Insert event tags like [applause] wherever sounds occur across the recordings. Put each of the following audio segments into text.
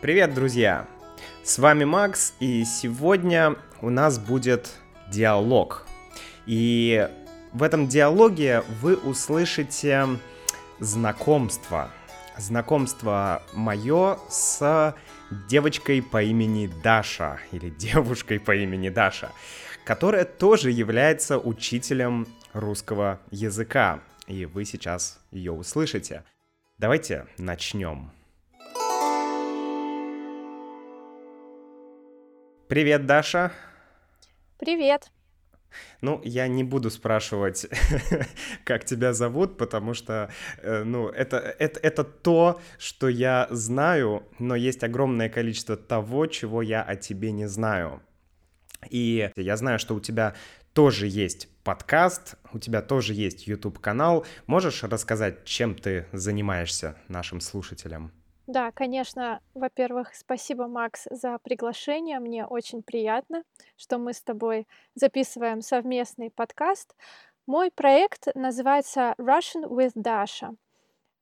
Привет, друзья! С вами Макс, и сегодня у нас будет диалог. И в этом диалоге вы услышите знакомство. Знакомство мое с девочкой по имени Даша, или девушкой по имени Даша, которая тоже является учителем русского языка. И вы сейчас ее услышите. Давайте начнем. Привет, Даша. Привет. Ну, я не буду спрашивать, [laughs] как тебя зовут, потому что, э, ну, это, это, это то, что я знаю, но есть огромное количество того, чего я о тебе не знаю. И я знаю, что у тебя тоже есть подкаст, у тебя тоже есть YouTube-канал. Можешь рассказать, чем ты занимаешься нашим слушателям? Да, конечно. Во-первых, спасибо, Макс, за приглашение. Мне очень приятно, что мы с тобой записываем совместный подкаст. Мой проект называется Russian with Dasha.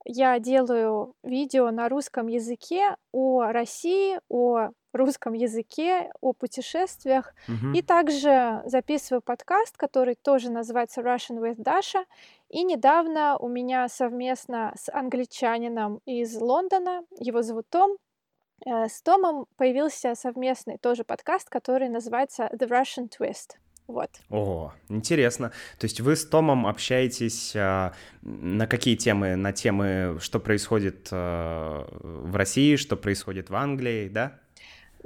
Я делаю видео на русском языке о России, о русском языке, о путешествиях. Мгм. И также записываю подкаст, который тоже называется Russian with Dasha. И недавно у меня совместно с англичанином из Лондона, его зовут Том, э, с Томом появился совместный тоже подкаст, который называется The Russian Twist. Вот. О, интересно. То есть вы с Томом общаетесь а, на какие темы? На темы, что происходит а, в России, что происходит в Англии, да?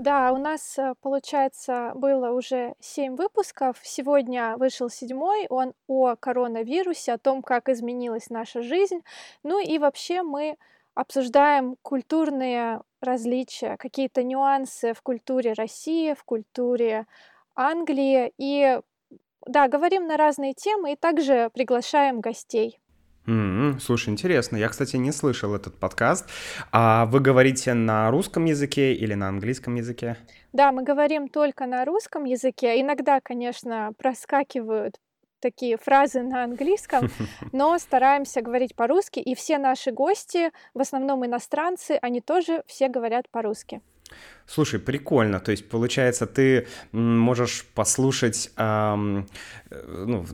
Да, у нас, э, получается, было уже семь выпусков. Сегодня вышел седьмой. Он о коронавирусе, о том, как изменилась наша жизнь. Ну и вообще мы обсуждаем культурные различия, какие-то нюансы в культуре России, в культуре Англии. И да, говорим на разные темы и также приглашаем гостей. М, Слушай, интересно. Я, кстати, не слышал этот подкаст. А вы говорите на русском языке или на английском языке? Да, мы говорим только на русском языке. Иногда, конечно, проскакивают такие фразы на английском, [laughs] но стараемся говорить по-русски, и все наши гости, в основном иностранцы, они тоже все говорят по-русски. Слушай, прикольно. То есть, получается, ты можешь послушать, ам, э, ну,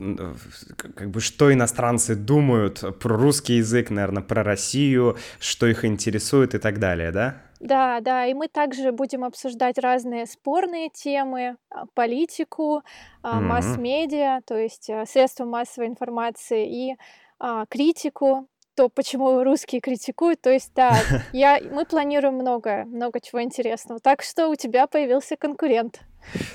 как бы, что иностранцы думают про русский язык, наверное, про Россию, что их интересует и так далее, да? Да, да, и мы также будем обсуждать разные спорные темы, а, политику, Мгм. масс-медиа, то есть а, средства массовой информации и а, критику, то, почему русские критикуют. То есть, да, [laughs] я, мы планируем много, много чего интересного. Так что у тебя появился конкурент.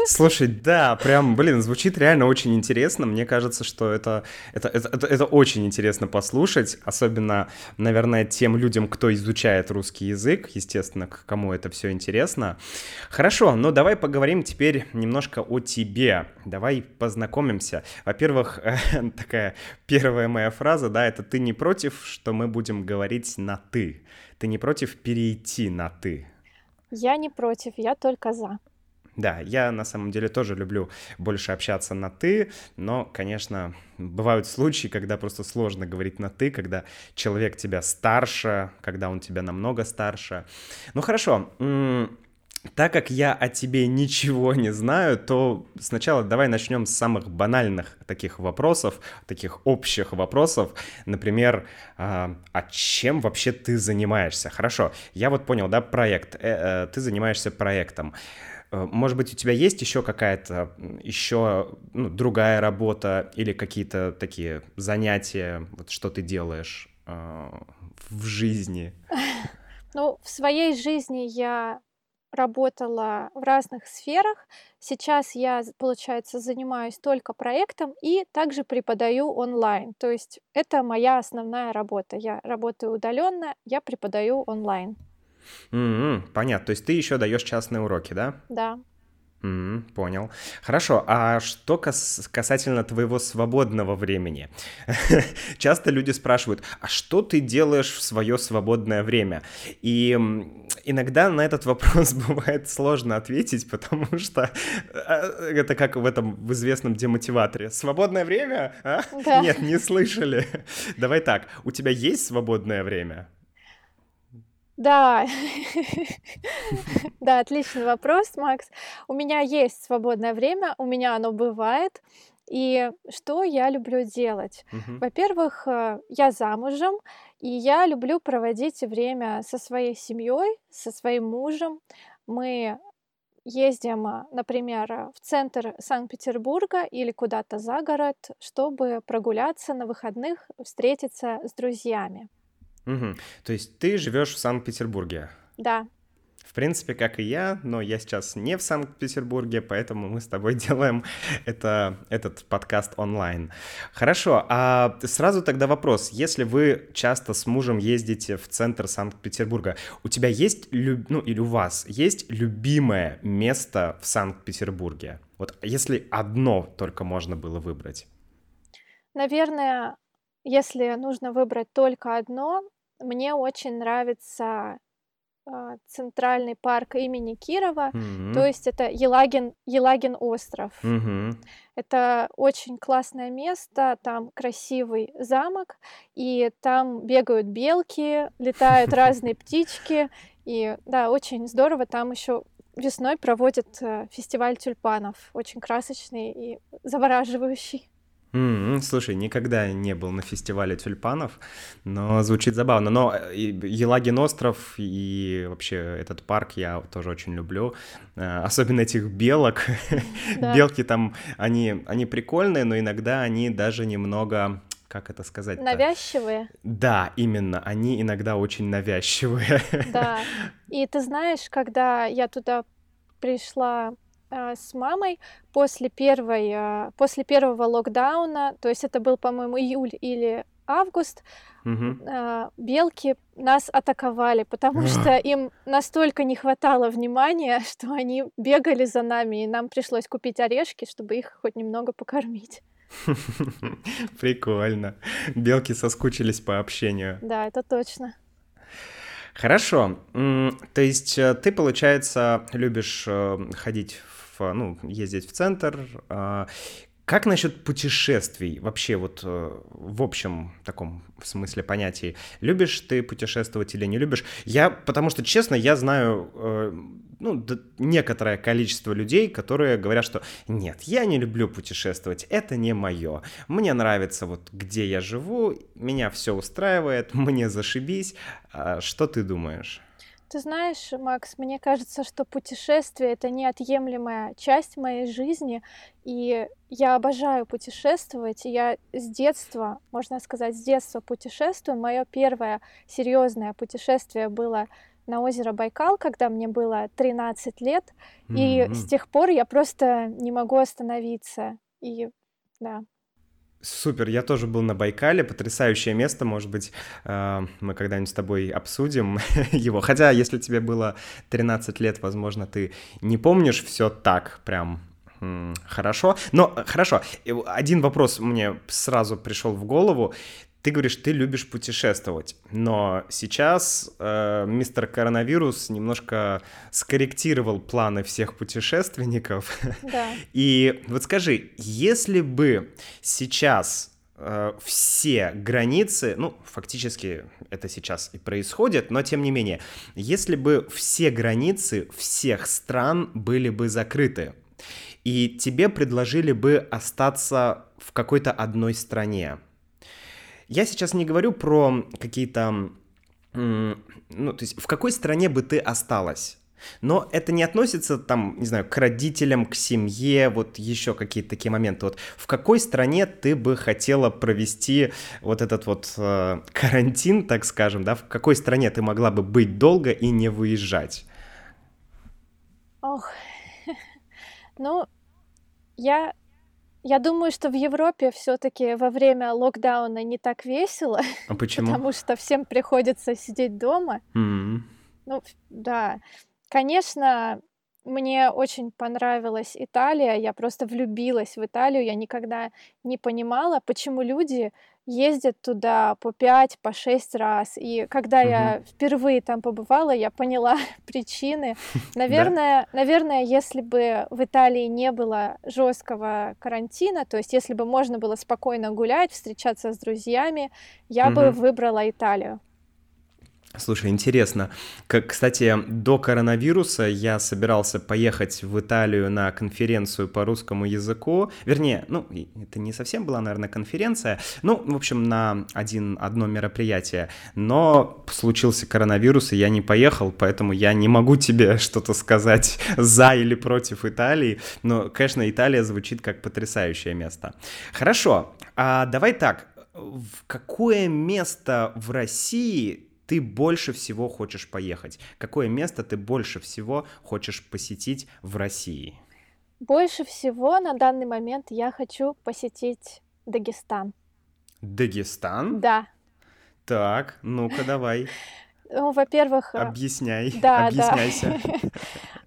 Слушай, да, прям, блин, звучит реально очень интересно. Мне кажется, что это, это, это, это, очень интересно послушать, особенно, наверное, тем людям, кто изучает русский язык, естественно, к кому это все интересно. Хорошо, ну давай поговорим теперь немножко о тебе. Давай познакомимся. Во-первых, [laughs] такая первая моя фраза, да, это ты не против, что мы будем говорить на ты. Ты не против перейти на ты. Я не против, я только за. Да, я на самом деле тоже люблю больше общаться на «ты», но, конечно, бывают случаи, когда просто сложно говорить на «ты», когда человек тебя старше, когда он тебя намного старше. Ну хорошо, так как я о тебе ничего не знаю, то сначала давай начнем с самых банальных таких вопросов, таких общих вопросов. Например, а, а чем вообще ты занимаешься? Хорошо, я вот понял, да, проект. Э, э, Ты занимаешься проектом. Э, Может быть, у тебя есть еще какая-то, еще ну, другая работа или какие-то такие занятия, вот что ты делаешь э, в жизни? [laughs] Ну, в своей жизни я работала в разных сферах. Сейчас я, получается, занимаюсь только проектом и также преподаю онлайн. То есть это моя основная работа. Я работаю удаленно, я преподаю онлайн. М, Понятно, то есть ты еще даешь частные уроки, да? Да. М, Понял. Хорошо, а что кас- касательно твоего свободного времени? [laughs] Часто люди спрашивают, а что ты делаешь в свое свободное время? И иногда на этот вопрос [laughs] бывает сложно ответить, потому что э, это как в этом в известном демотиваторе. Свободное время? а? Да. Нет, не слышали. [laughs] Давай так, у тебя есть свободное время? Да, [laughs] да, отличный вопрос, Макс. У меня есть свободное время, у меня оно бывает. И что я люблю делать? Мгм. Во-первых, э, я замужем, и я люблю проводить время со своей семьей, со своим мужем. Мы ездим, а, например, а, в центр Санкт-Петербурга или куда-то за город, чтобы прогуляться на выходных, встретиться с друзьями. Мгм. То есть ты живешь в Санкт-Петербурге? Да. В принципе, как и я, но я сейчас не в Санкт-Петербурге, поэтому мы с тобой [laughs] делаем это, этот подкаст онлайн. Хорошо, а сразу тогда вопрос. Если вы часто с мужем ездите в центр Санкт-Петербурга, у тебя есть, люб... ну или у вас есть любимое место в Санкт-Петербурге? Вот если одно только можно было выбрать. Наверное, если нужно выбрать только одно, мне очень нравится а, центральный парк имени Кирова, то Мгм. есть это Елагин, Елагин остров. Мгм. Это очень классное место, там красивый замок, и там бегают белки, летают [laughs] разные птички, и да, очень здорово. Там еще весной проводят э, фестиваль тюльпанов, очень красочный и завораживающий. М, Слушай, никогда не был на фестивале тюльпанов, но звучит забавно. Но э, Елагин остров и вообще этот парк я тоже очень люблю. Э, Особенно этих белок. Да. Белки там, они, они прикольные, но иногда они даже немного, как это сказать-то? Навязчивые, Да, именно, они иногда очень навязчивые. да. И ты знаешь, когда я туда пришла с мамой после первой, а, после первого локдауна, то есть это был, по-моему, июль или август, а, белки нас атаковали, потому что им настолько не хватало внимания, [laughs] что они бегали за нами, и нам пришлось купить орешки, чтобы их хоть немного покормить. [laughs] Прикольно. Белки соскучились по общению. Да, это точно. Хорошо. То есть э, ты, получается, любишь э, ходить в, ну, ездить в центр. а, Как насчет путешествий? Вообще вот э, в общем таком смысле понятии. Любишь ты путешествовать или не любишь? Я, потому что, честно, я знаю э, ну, некоторое количество людей, которые говорят, что нет, я не люблю путешествовать, это не мое. Мне нравится вот где я живу, меня все устраивает, [laughs] мне зашибись. А Что ты думаешь? Ты знаешь, Макс, мне кажется, что путешествие это неотъемлемая часть моей жизни, и я обожаю путешествовать. Я с детства, можно сказать, с детства путешествую. Мое первое серьезное путешествие было на озеро Байкал, когда мне было 13 лет, и с тех пор я просто не могу остановиться. И да. Супер, я тоже был на Байкале, потрясающее место, может быть, э, мы когда-нибудь с тобой обсудим [laughs] его. Хотя, если тебе было 13 лет, возможно, ты не помнишь все так прям хорошо. Но э, хорошо, э, один вопрос мне сразу пришел в голову. Ты говоришь, ты любишь путешествовать, но сейчас э, мистер коронавирус немножко скорректировал планы всех путешественников. Да. [laughs] И вот скажи, если бы сейчас э, все границы, ну, фактически это сейчас и происходит, но тем не менее, если бы все границы всех стран были бы закрыты, и тебе предложили бы остаться в какой-то одной стране, я сейчас не говорю про какие-то... Ну, то есть в какой стране бы ты осталась? Но это не относится, там, не знаю, к родителям, к семье, вот еще какие-то такие моменты. Вот в какой стране ты бы хотела провести вот этот вот э, [laughs] карантин, так скажем, да? В какой стране ты могла бы быть долго и не выезжать? Ох, [laughs] ну, я я думаю, что в Европе все-таки во время локдауна не так весело, [laughs] А почему? потому что всем приходится сидеть дома. М, Ну, да, конечно, мне очень понравилась Италия, я просто влюбилась в Италию, я никогда не понимала, почему люди ездят туда по пять, по шесть раз. И когда я мгм. впервые там побывала, я поняла [laughs] причины. [laughs] Да? Наверное, наверное, если бы в Италии не было жесткого карантина, то есть если бы можно было спокойно гулять, встречаться с друзьями, я бы Мгм. выбрала Италию. Слушай, интересно. Как, кстати, до коронавируса я собирался поехать в Италию на конференцию по русскому языку. Вернее, ну, это не совсем была, наверное, конференция. Ну, в общем, на один, одно мероприятие. Но случился коронавирус, и я не поехал, поэтому я не могу тебе [laughs] что-то сказать [laughs] за или против Италии. Но, конечно, Италия звучит как потрясающее место. Хорошо, а давай так. В какое место в России ты больше всего хочешь поехать? Какое место ты больше всего хочешь посетить в России? Больше всего на данный момент я хочу посетить Дагестан. Дагестан? Да. Так, ну-ка давай. Ну, во-первых... Э, Объясняй, да, объясняйся. Да.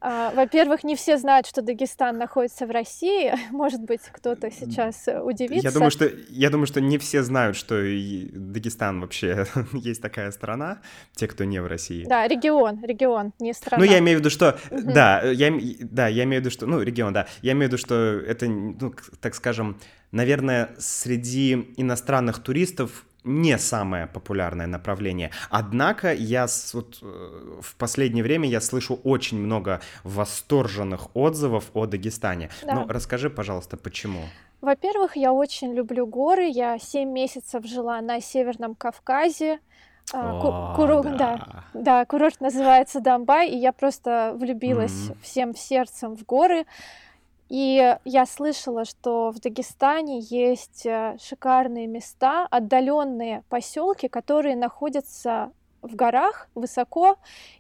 [laughs] Во-первых, не все знают, что Дагестан находится в России. [laughs] Может быть, кто-то сейчас э, удивится. Я думаю, что, я думаю, что не все знают, что Дагестан вообще [laughs] есть такая страна, те, кто не в России. Да, регион, регион, не страна. Ну, я имею в виду, что... Угу. Да, я, да, я имею в виду, что... Ну, регион, да. Я имею в виду, что это, ну, так скажем, наверное, среди иностранных туристов не самое популярное направление. Однако я вот, э, в последнее время я слышу очень много восторженных отзывов о Дагестане. Да. Ну, расскажи, пожалуйста, почему? Во-первых, я очень люблю горы. Я 7 месяцев жила на Северном Кавказе. А, О, куру... да. да, да, курорт называется Дамбай, и я просто влюбилась mm-hmm. всем сердцем в горы. И я слышала, что в Дагестане есть э, шикарные места, отдаленные поселки, которые находятся в горах высоко,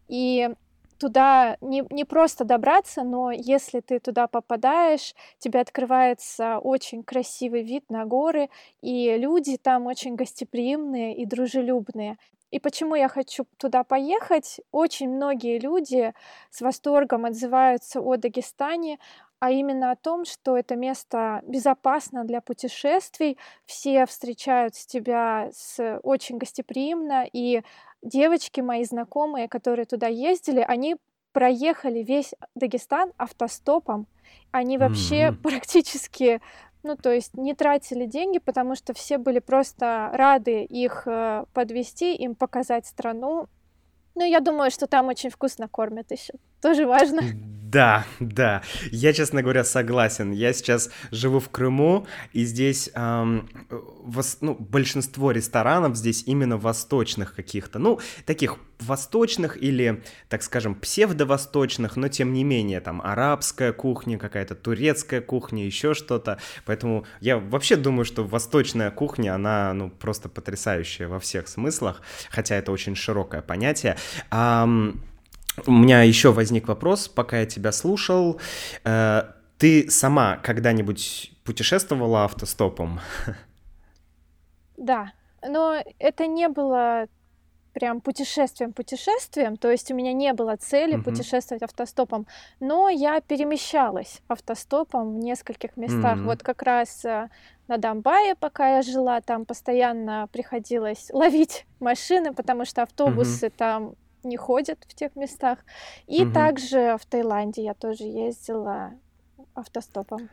и туда не, не просто добраться, но если ты туда попадаешь, тебе открывается очень красивый вид на горы, и люди там очень гостеприимные и дружелюбные. И почему я хочу туда поехать? Очень многие люди с восторгом отзываются о Дагестане, а именно о том, что это место безопасно для путешествий, все встречают тебя с очень гостеприимно, и девочки мои знакомые, которые туда ездили, они проехали весь Дагестан автостопом. Они вообще mm-hmm. практически, ну то есть не тратили деньги, потому что все были просто рады их э, подвести, им показать страну. Ну я думаю, что там очень вкусно кормят еще, тоже важно. Да, да. Я, честно говоря, согласен. Я сейчас живу в Крыму, и здесь эм, вос, ну, большинство ресторанов здесь именно восточных каких-то. Ну, таких восточных или, так скажем, псевдовосточных, но тем не менее, там, арабская кухня, какая-то турецкая кухня, еще что-то. Поэтому я вообще думаю, что восточная кухня, она, ну, просто потрясающая во всех смыслах, хотя это очень широкое понятие. Эм, у меня еще возник вопрос, пока я тебя слушал. Э, ты сама когда-нибудь путешествовала автостопом? Да, но это не было прям путешествием-путешествием, то есть у меня не было цели uh-huh. путешествовать автостопом, но я перемещалась автостопом в нескольких местах. Uh-huh. Вот как раз э, на Дамбае, пока я жила, там постоянно приходилось ловить машины, потому что автобусы uh-huh. там не ходят в тех местах. И угу. также в Таиланде я тоже ездила автостопом.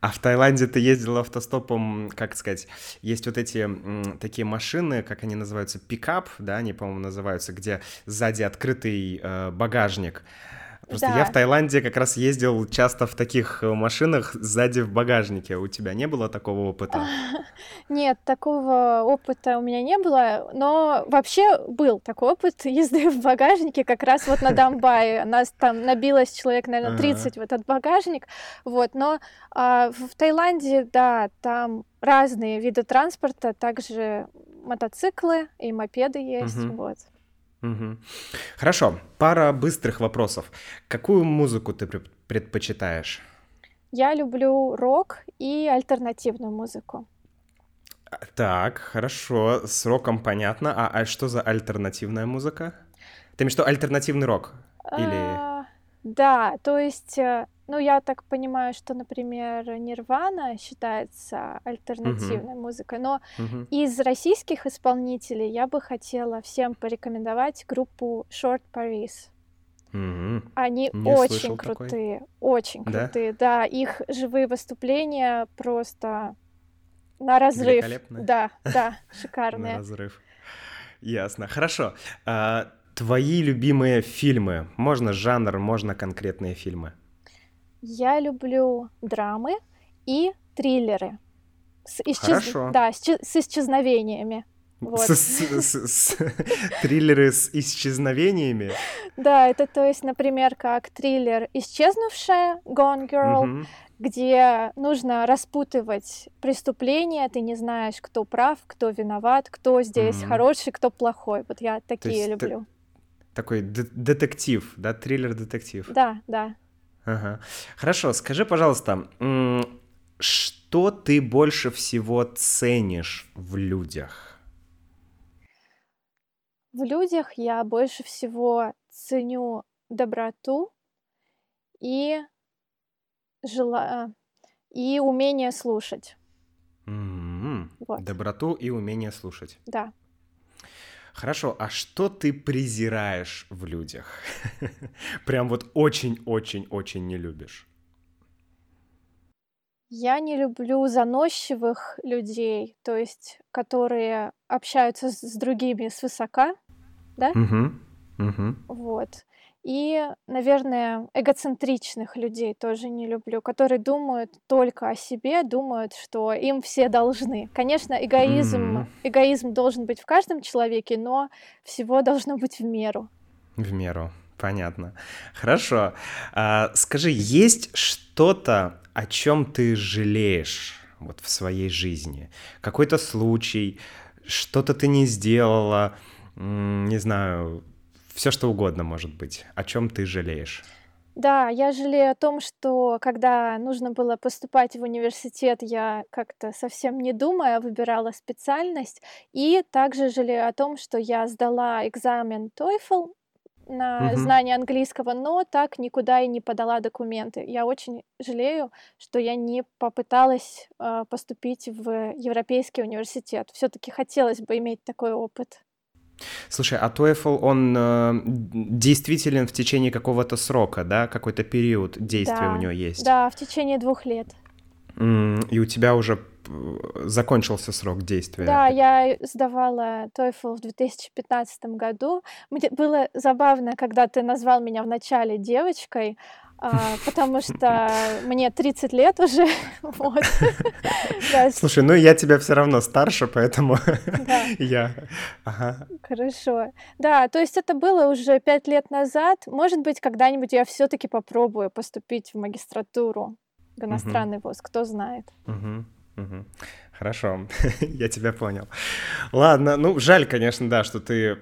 А в Таиланде ты ездила автостопом, как сказать, есть вот эти м, такие машины, как они называются, пикап, да, они, по-моему, называются, где сзади открытый э, багажник. Просто да. я в Таиланде как раз ездил часто в таких э, машинах сзади в багажнике. У тебя не было такого опыта? [laughs] Нет, такого опыта у меня не было, но вообще был такой опыт [laughs] езды в багажнике как раз вот на [laughs] Дамбае. Нас там набилось человек, наверное, 30 в этот багажник, вот, но а, в Таиланде, да, там разные виды транспорта, также мотоциклы и мопеды есть, вот. Угу. Хорошо, пара быстрых вопросов. Какую музыку ты предпочитаешь? Я люблю рок и альтернативную музыку. А, так, хорошо, с роком понятно. А, а что за альтернативная музыка? Ты имеешь что, альтернативный рок? Или... Да, то есть э, ну, я так понимаю, что, например, Нирвана считается альтернативной uh-huh. музыкой, но uh-huh. из российских исполнителей я бы хотела всем порекомендовать группу Short Paris. Mm-hmm. Они Не очень крутые, такой. очень да? крутые, да. Их живые выступления просто на разрыв. Да, да, [laughs] шикарные. На разрыв. Ясно. Хорошо. А, твои любимые фильмы? Можно жанр, можно конкретные фильмы. Я люблю драмы и триллеры. С исчез... Хорошо. Да, с, с исчезновениями. Вот. С, с, с, триллеры с исчезновениями? Да, это то есть, например, как триллер «Исчезнувшая» Gone Girl, угу. где нужно распутывать преступления, ты не знаешь, кто прав, кто виноват, кто здесь угу. хороший, кто плохой. Вот я такие люблю. Такой детектив, да, триллер-детектив. Да, да. Ага. Хорошо, скажи, пожалуйста, что ты больше всего ценишь в людях? В людях я больше всего ценю доброту и жела... и умение слушать. Mm-hmm. Вот. Доброту и умение слушать. Да. Хорошо, а что ты презираешь в людях? [laughs] Прям вот очень-очень-очень не любишь. Я не люблю заносчивых людей, то есть которые общаются с другими свысока, да? Угу. Угу. Вот. И, наверное, эгоцентричных людей тоже не люблю, которые думают только о себе, думают, что им все должны. Конечно, эгоизм, mm. эгоизм должен быть в каждом человеке, но всего должно быть в меру. В меру, понятно. Хорошо. А, скажи, есть что-то, о чем ты жалеешь вот в своей жизни? Какой-то случай, что-то ты не сделала, не знаю, все что угодно может быть. О чем ты жалеешь? Да, я жалею о том, что когда нужно было поступать в университет, я как-то совсем не думая выбирала специальность. И также жалею о том, что я сдала экзамен TOEFL на угу. знание английского, но так никуда и не подала документы. Я очень жалею, что я не попыталась э, поступить в Европейский университет. Все-таки хотелось бы иметь такой опыт. Слушай, а TOEFL, он э, действителен в течение какого-то срока, да? Какой-то период действия да, у него есть? Да, в течение двух лет. И у тебя уже закончился срок действия? Да, я сдавала TOEFL в 2015 году. Мне было забавно, когда ты назвал меня вначале девочкой, потому что мне 30 лет уже. [laughs] вот. Слушай, ну я тебя все равно старше, поэтому [laughs] я... Хорошо. Да, то есть это было уже пять лет назад. Может быть, когда-нибудь я все-таки попробую поступить в магистратуру в иностранный вуз, кто знает. Хорошо, [laughs] я тебя понял. Ладно, ну жаль, конечно, да, что ты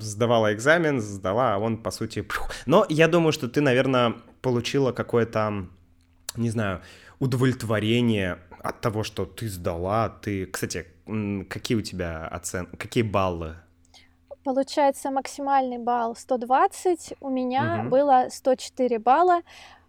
сдавала экзамен, сдала, а он, по сути... Но я думаю, что ты, наверное, получила какое-то, не знаю, удовлетворение от того, что ты сдала. Ты, кстати, какие у тебя оценки, какие баллы Получается максимальный балл 120, у меня угу. было 104 балла,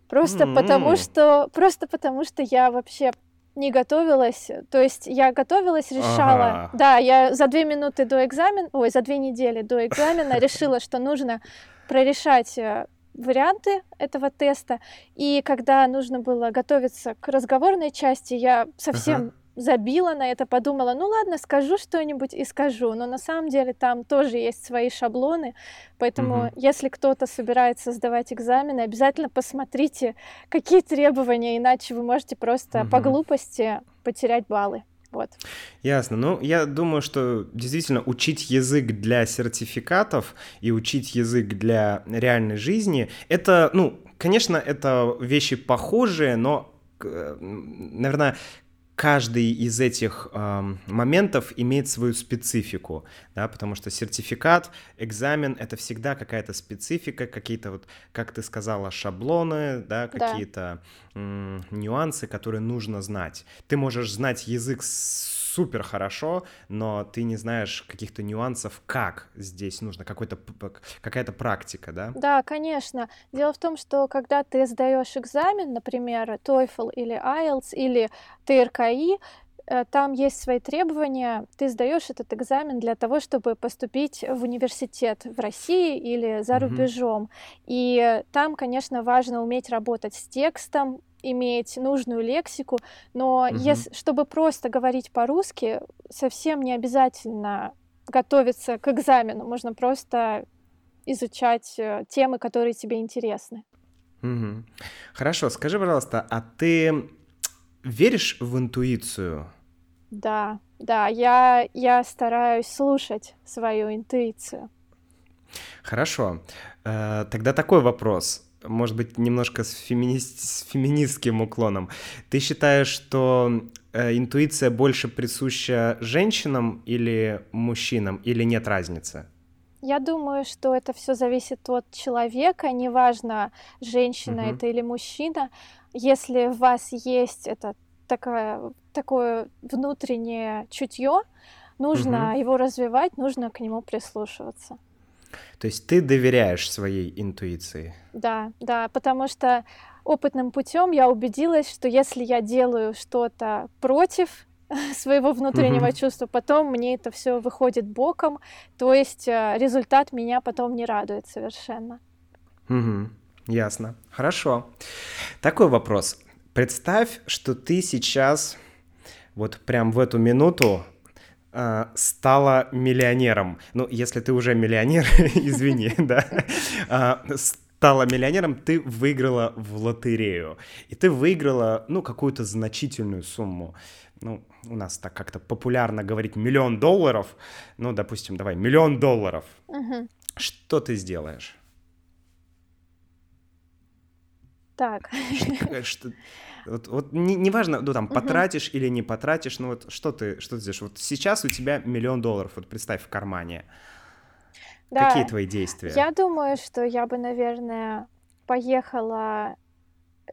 просто mm-hmm. потому что просто потому что я вообще не готовилась. То есть я готовилась, решала. Ага. Да, я за две минуты до экзамена, ой, за две недели до экзамена [laughs] решила, что нужно прорешать э, варианты этого теста. И когда нужно было готовиться к разговорной части, я совсем ага забила на это, подумала, ну ладно, скажу что-нибудь и скажу, но на самом деле там тоже есть свои шаблоны, поэтому угу. если кто-то собирается сдавать экзамены, обязательно посмотрите, какие требования, иначе вы можете просто угу. по глупости потерять баллы. Вот. Ясно. Ну, я думаю, что действительно учить язык для сертификатов и учить язык для реальной жизни, это, ну, конечно, это вещи похожие, но наверное, каждый из этих э, моментов имеет свою специфику, да, потому что сертификат, экзамен — это всегда какая-то специфика, какие-то вот, как ты сказала, шаблоны, да, какие-то э, нюансы, которые нужно знать. Ты можешь знать язык с супер хорошо, но ты не знаешь каких-то нюансов, как здесь нужно, какой-то, какая-то практика, да? Да, конечно. Дело в том, что когда ты сдаешь экзамен, например, TOEFL или IELTS или ТРКИ, э, там есть свои требования. Ты сдаешь этот экзамен для того, чтобы поступить в университет в России или за рубежом. Mm-hmm. И там, конечно, важно уметь работать с текстом, иметь нужную лексику, но угу. если, чтобы просто говорить по-русски, совсем не обязательно готовиться к экзамену, можно просто изучать э, темы, которые тебе интересны. Угу. Хорошо, скажи, пожалуйста, а ты веришь в интуицию? Да, да, я, я стараюсь слушать свою интуицию. Хорошо. Э, тогда такой вопрос может быть, немножко с, феминист, с феминистским уклоном. Ты считаешь, что э, интуиция больше присуща женщинам или мужчинам, или нет разницы? Я думаю, что это все зависит от человека, неважно, женщина угу. это или мужчина. Если в вас есть это такое, такое внутреннее чутье, нужно угу. его развивать, нужно к нему прислушиваться. То есть ты доверяешь своей интуиции? Да, да, потому что опытным путем я убедилась, что если я делаю что-то против [laughs] своего внутреннего mm-hmm. чувства, потом мне это все выходит боком, то есть э, результат меня потом не радует совершенно. Mm-hmm. Ясно. Хорошо. Такой вопрос. Представь, что ты сейчас вот прям в эту минуту стала миллионером. Ну, если ты уже миллионер, [laughs] извини, [laughs] да, а, стала миллионером, ты выиграла в лотерею. И ты выиграла, ну, какую-то значительную сумму. Ну, у нас так как-то популярно говорить миллион долларов. Ну, допустим, давай, миллион долларов. Угу. Что ты сделаешь? Так. Что, [laughs] что, вот, вот неважно, не ну там угу. потратишь или не потратишь, ну вот что ты, что ты сделаешь? Вот сейчас у тебя миллион долларов, вот представь в кармане. Да. Какие твои действия? Я думаю, что я бы, наверное, поехала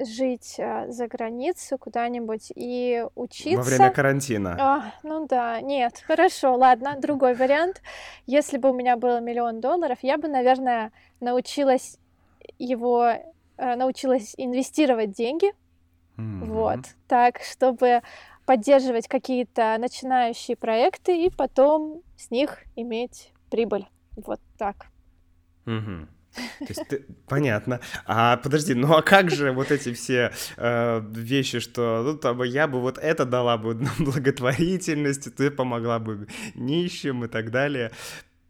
жить э, за границу куда-нибудь и учиться. Во время карантина. А, ну да, нет, хорошо, ладно, другой вариант. Если бы у меня было миллион долларов, я бы, наверное, научилась его, э, научилась инвестировать деньги Mm-hmm. Вот, так, чтобы поддерживать какие-то начинающие проекты и потом с них иметь прибыль. Вот так. Mm-hmm. То есть ты... [laughs] понятно. А подожди, ну а как же вот эти все э, вещи, что ну там я бы вот это дала бы [laughs] благотворительности, ты помогла бы нищим и так далее.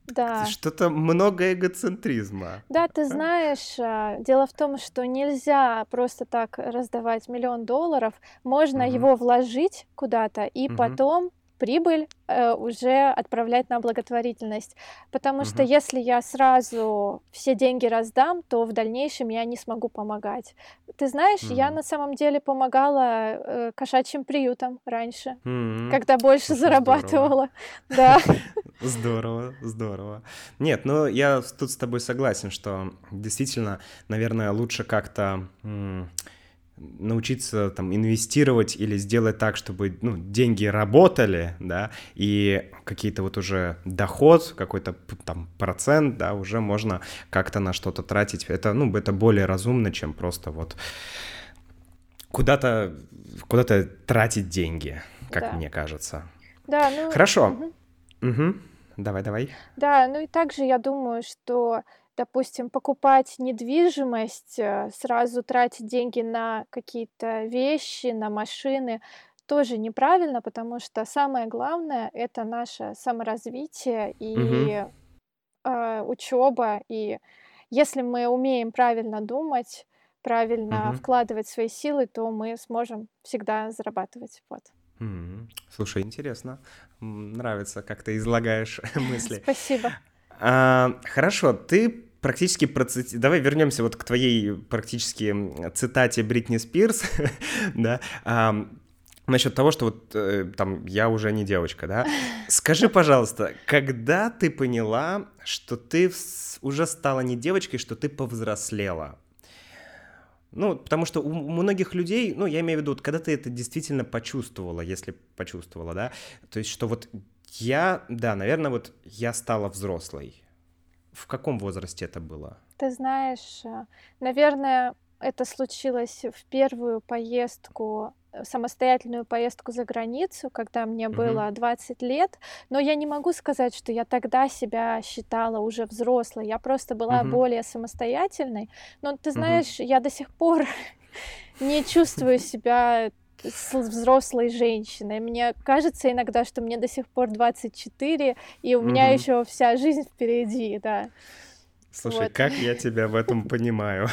Да. Что-то много эгоцентризма. Да, ты знаешь, а, дело в том, что нельзя просто так раздавать миллион долларов. Можно угу. его вложить куда-то и угу. потом прибыль э, уже отправлять на благотворительность. Потому угу. что если я сразу все деньги раздам, то в дальнейшем я не смогу помогать. Ты знаешь, угу. я на самом деле помогала э, кошачьим приютам раньше, угу. когда больше [laughs] зарабатывала. [laughs] Да. Здорово, здорово. Нет, ну я тут с тобой согласен, что действительно, наверное, лучше как-то научиться там инвестировать или сделать так, чтобы ну, деньги работали, да, и какие-то вот уже доход, какой-то там процент, да, уже можно как-то на что-то тратить. Это, ну, это более разумно, чем просто вот куда-то куда-то тратить деньги, как да. мне кажется. Да, ну... Хорошо. Угу. Угу. Давай, давай. Да, ну и также я думаю, что допустим, покупать недвижимость, э, сразу тратить деньги на какие-то вещи, на машины, тоже неправильно, потому что самое главное это наше саморазвитие и угу. э, учеба. И если мы умеем правильно думать, правильно угу. вкладывать свои силы, то мы сможем всегда зарабатывать. Вот. Слушай, интересно. Нравится, как ты излагаешь [laughs] мысли. Спасибо. А, хорошо, ты практически процити... Давай вернемся вот к твоей практически цитате Бритни Спирс, [laughs] да, а, насчет того, что вот э, там я уже не девочка, да. Скажи, пожалуйста, когда ты поняла, что ты уже стала не девочкой, что ты повзрослела? Ну, потому что у многих людей, ну, я имею в виду, вот, когда ты это действительно почувствовала, если почувствовала, да, то есть, что вот я, да, наверное, вот я стала взрослой. В каком возрасте это было? Ты знаешь, э, наверное, это случилось в первую поездку э, самостоятельную поездку за границу, когда мне угу. было 20 лет, но я не могу сказать, что я тогда себя считала уже взрослой, я просто была угу. более самостоятельной, но ты знаешь, угу. я до сих пор [laughs] не чувствую себя взрослой женщиной. Мне кажется иногда, что мне до сих пор 24, и у меня еще вся жизнь впереди, да. Слушай, Вот. как я тебя в этом понимаю.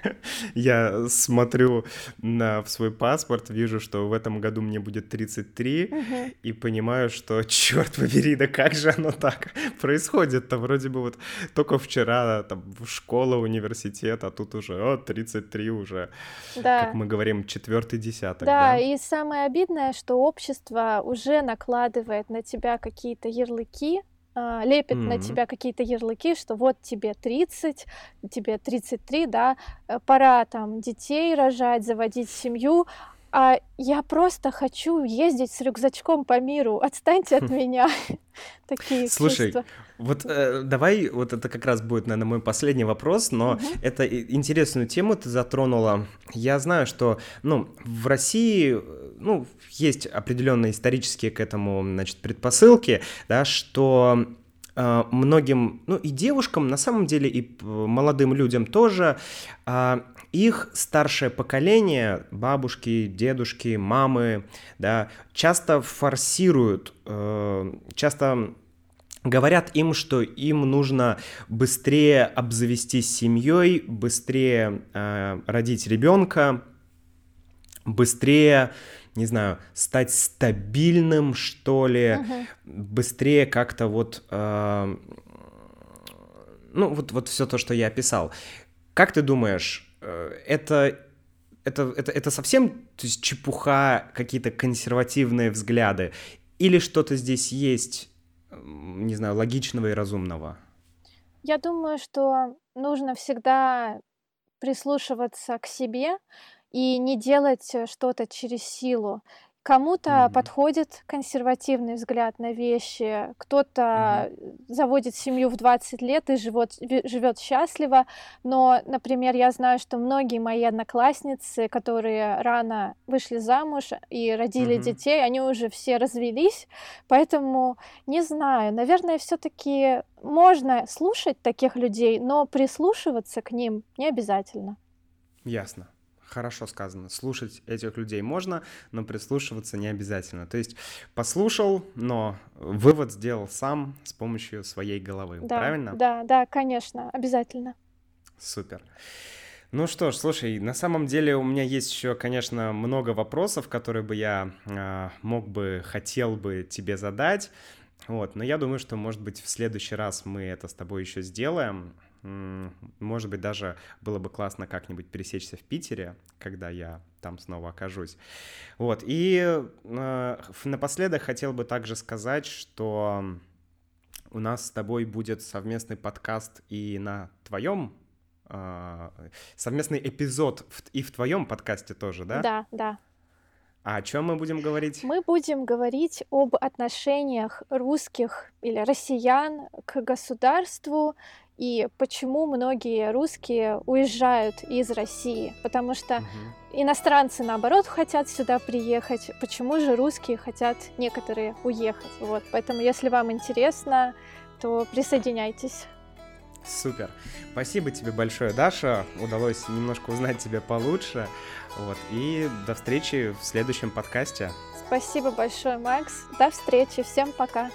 [laughs] Я смотрю на в свой паспорт, вижу, что в этом году мне будет 33, Мгм. и понимаю, что, [laughs] черт побери, да как же оно так происходит-то? Вроде бы вот только вчера там в школа, университет, а тут уже, о, 33 уже, Да. как мы говорим, четвертый десяток, Да, да? и самое обидное, что общество уже накладывает на тебя какие-то ярлыки, а, лепит на Мгм. тебя какие-то ярлыки, что вот тебе 30, тебе 33, да, э, пора там детей рожать, заводить семью, а я просто хочу ездить с рюкзачком по миру. Отстаньте от меня. [laughs] Такие Слушай, чувства. Вот э, давай, вот это как раз будет, наверное, мой последний вопрос, но это интересную тему ты затронула. Я знаю, что, ну, в России, ну, есть определенные исторические к этому, значит, предпосылки, да, что э, многим, ну, и девушкам, на самом деле, и молодым людям тоже, а, их старшее поколение, бабушки, дедушки, мамы, да, часто форсируют, э, часто говорят им, что им нужно быстрее обзавестись семьей, быстрее э, родить ребенка, быстрее, не знаю, стать стабильным, что ли, Мгм. быстрее как-то вот, э, ну вот вот все то, что я описал. Как ты думаешь, это это, это, это совсем то есть, чепуха, какие-то консервативные взгляды? Или что-то здесь есть, не знаю, логичного и разумного? Я думаю, что нужно всегда прислушиваться к себе и не делать э, что-то через силу. Кому-то Мгм. подходит консервативный взгляд на вещи, кто-то заводит семью в 20 лет и живет, живет счастливо. Но, например, я знаю, что многие мои одноклассницы, которые рано вышли замуж и родили Мгм. детей, они уже все развелись. Поэтому не знаю, наверное, все-таки можно слушать таких людей, но прислушиваться к ним не обязательно. Ясно. Хорошо сказано. Слушать этих людей можно, но прислушиваться не обязательно. То есть послушал, но вывод сделал сам с помощью своей головы. Да, Правильно? да, да, конечно, обязательно. Супер. Ну что ж, слушай, на самом деле у меня есть еще, конечно, много вопросов, которые бы я а, мог бы, хотел бы тебе задать. Вот, но я думаю, что, может быть, в следующий раз мы это с тобой еще сделаем. Может быть, даже было бы классно как-нибудь пересечься в Питере, когда я там снова окажусь. Вот, и э, напоследок хотел бы также сказать, что у нас с тобой будет совместный подкаст и на твоем а, совместный эпизод в- и в твоем подкасте тоже, да? Да, да. А о чем мы будем говорить? Мы будем говорить об отношениях русских или россиян к государству и почему многие русские уезжают из России. Потому что Мгм. иностранцы, наоборот, хотят сюда приехать. Почему же русские хотят некоторые уехать? Вот. Поэтому, если вам интересно, то присоединяйтесь. Супер. Спасибо тебе большое, Даша. Удалось немножко узнать тебя получше. Вот. И до встречи в следующем подкасте. Спасибо большое, Макс. До встречи. Всем пока.